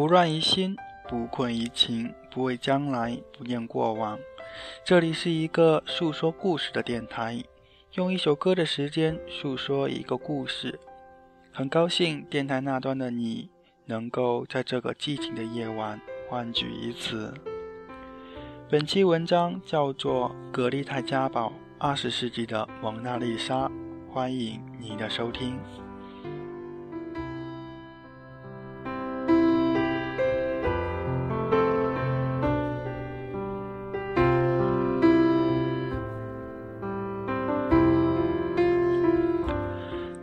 不乱于心，不困于情，不畏将来，不念过往。这里是一个诉说故事的电台，用一首歌的时间诉说一个故事。很高兴电台那端的你能够在这个寂静的夜晚欢聚一次。本期文章叫做《格丽泰·嘉宝：二十世纪的蒙娜丽莎》，欢迎你的收听。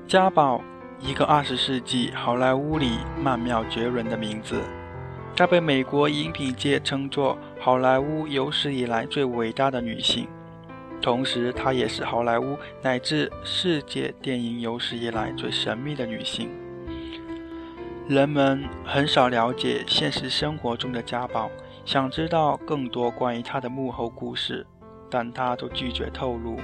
嘉宝，一个二十世纪好莱坞里曼妙绝伦的名字。她被美国影品界称作好莱坞有史以来最伟大的女性，同时她也是好莱坞乃至世界电影有史以来最神秘的女性。人们很少了解现实生活中的嘉宝，想知道更多关于她的幕后故事，但她都拒绝透露。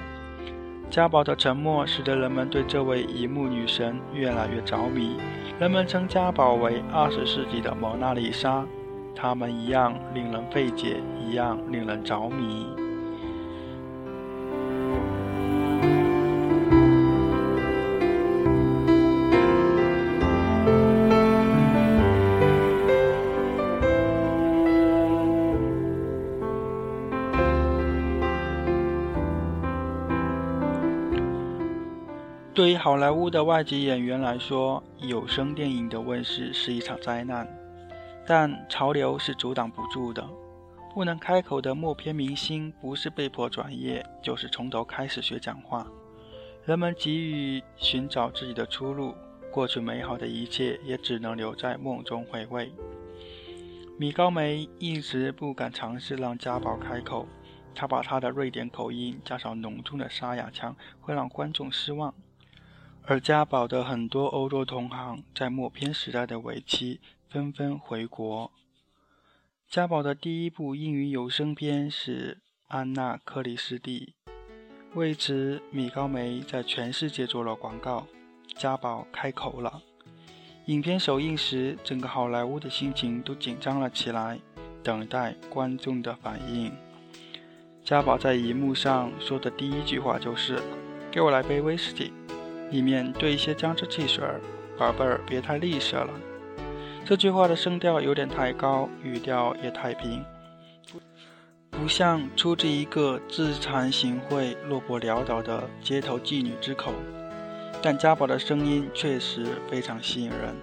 家宝的沉默使得人们对这位荧幕女神越来越着迷。人们称家宝为二十世纪的蒙娜丽莎，她们一样令人费解，一样令人着迷。对于好莱坞的外籍演员来说，有声电影的问世是一场灾难。但潮流是阻挡不住的。不能开口的默片明星，不是被迫转业，就是从头开始学讲话。人们急于寻找自己的出路，过去美好的一切也只能留在梦中回味。米高梅一直不敢尝试让家宝开口，她把她的瑞典口音加上浓重的沙哑腔，会让观众失望。而家宝的很多欧洲同行在默片时代的尾期纷纷回国。家宝的第一部英语有声片是《安娜·克里斯蒂》，为此米高梅在全世界做了广告。家宝开口了。影片首映时，整个好莱坞的心情都紧张了起来，等待观众的反应。家宝在荧幕上说的第一句话就是：“给我来杯威士忌。”里面兑一些姜汁汽水，宝贝儿别太吝啬了。这句话的声调有点太高，语调也太平，不像出自一个自惭形秽、落魄潦倒的街头妓女之口。但家宝的声音确实非常吸引人，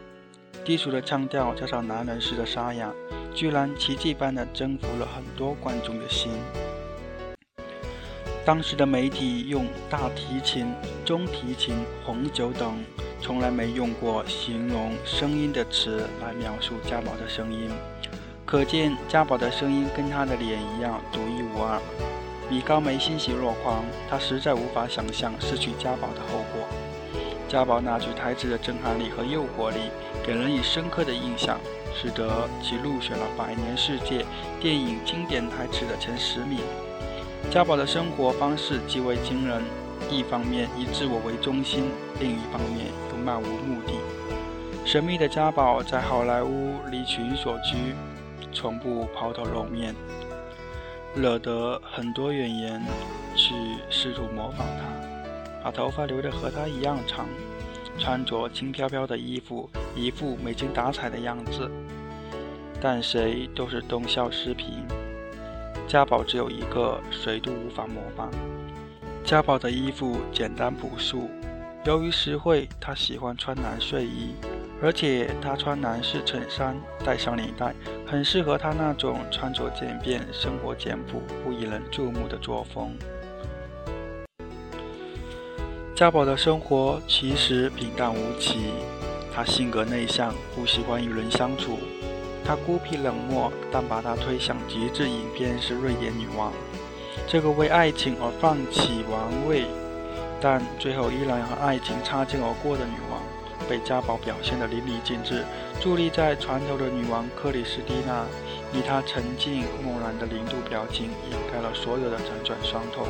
低俗的腔调加上男人式的沙哑，居然奇迹般的征服了很多观众的心。当时的媒体用大提琴、中提琴、红酒等从来没用过形容声音的词来描述家宝的声音，可见家宝的声音跟他的脸一样独一无二。米高梅欣喜若狂，他实在无法想象失去家宝的后果。家宝那句台词的震撼力和诱惑力，给人以深刻的印象，使得其入选了百年世界电影经典台词的前十名。家宝的生活方式极为惊人，一方面以自我为中心，另一方面又漫无目的。神秘的家宝在好莱坞离群所居，从不抛头露面，惹得很多演员去试图模仿他，把头发留得和他一样长，穿着轻飘飘的衣服，一副没精打采的样子。但谁都是东笑失平。家宝只有一个，谁都无法模仿。家宝的衣服简单朴素，由于实惠，他喜欢穿男睡衣，而且他穿男士衬衫，带上领带，很适合他那种穿着简便、生活简朴、不引人注目的作风。家宝的生活其实平淡无奇，他性格内向，不喜欢与人相处。她孤僻冷漠，但把她推向极致影片是瑞典女王，这个为爱情而放弃王位，但最后依然和爱情擦肩而过的女王，被家宝表现得淋漓尽致。伫立在船头的女王克里斯蒂娜，以她沉静漠然的零度表情，掩盖了所有的辗转伤痛。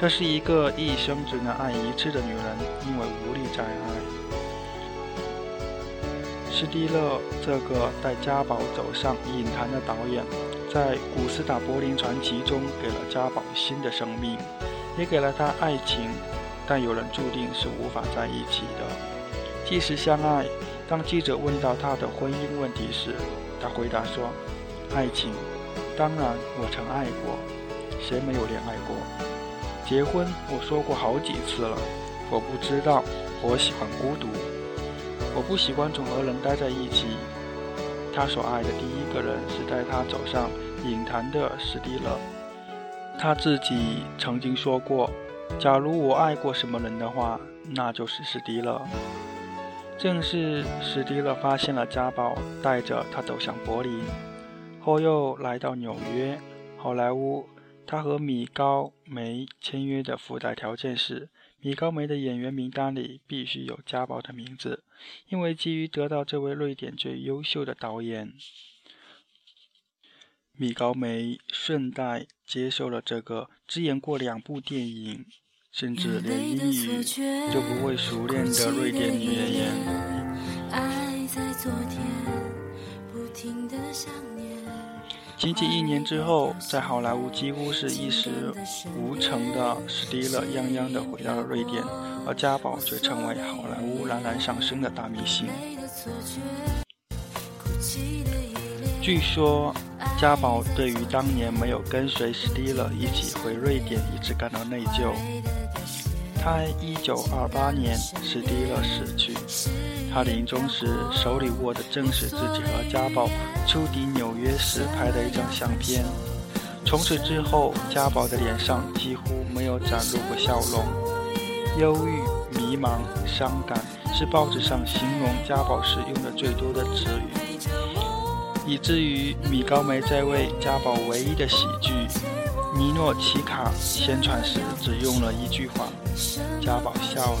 这是一个一生只能爱一次的女人，因为无力再爱。史蒂勒这个带家宝走上影坛的导演，在《古斯塔柏林传奇》中给了家宝新的生命，也给了他爱情。但有人注定是无法在一起的，即使相爱。当记者问到他的婚姻问题时，他回答说：“爱情，当然我曾爱过，谁没有恋爱过？结婚，我说过好几次了。我不知道，我喜欢孤独，我不喜欢总和人待在一起。”他所爱的第一个人是带他走上影坛的史蒂勒。他自己曾经说过：“假如我爱过什么人的话，那就是史蒂勒。”正是史蒂勒发现了家宝，带着他走向柏林，后又来到纽约、好莱坞。他和米高梅签约的附带条件是，米高梅的演员名单里必须有家宝的名字，因为基于得到这位瑞典最优秀的导演，米高梅顺带接受了这个只演过两部电影。甚至连英语都不会熟练的瑞典女演员。仅仅一年之后，在好莱坞几乎是一事无成的史蒂勒泱泱的回到了瑞典，而家宝却成为好莱坞冉冉上升的大明星。据说，家宝对于当年没有跟随史蒂勒一起回瑞典，一直感到内疚。他一九二八年，史蒂勒死去。他临终时手里握的正是自己和家宝出抵纽约时拍的一张相片。从此之后，家宝的脸上几乎没有展露过笑容。忧郁、迷茫、伤感是报纸上形容家宝时用的最多的词语，以至于米高梅在为家宝唯一的喜剧。尼诺奇卡宣传时只用了一句话：“家宝笑了”，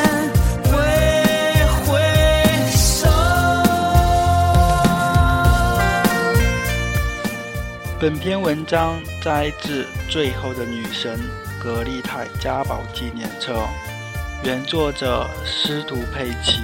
本篇文章摘自《最后的女神》格丽泰家宝纪念册，原作者司徒佩奇。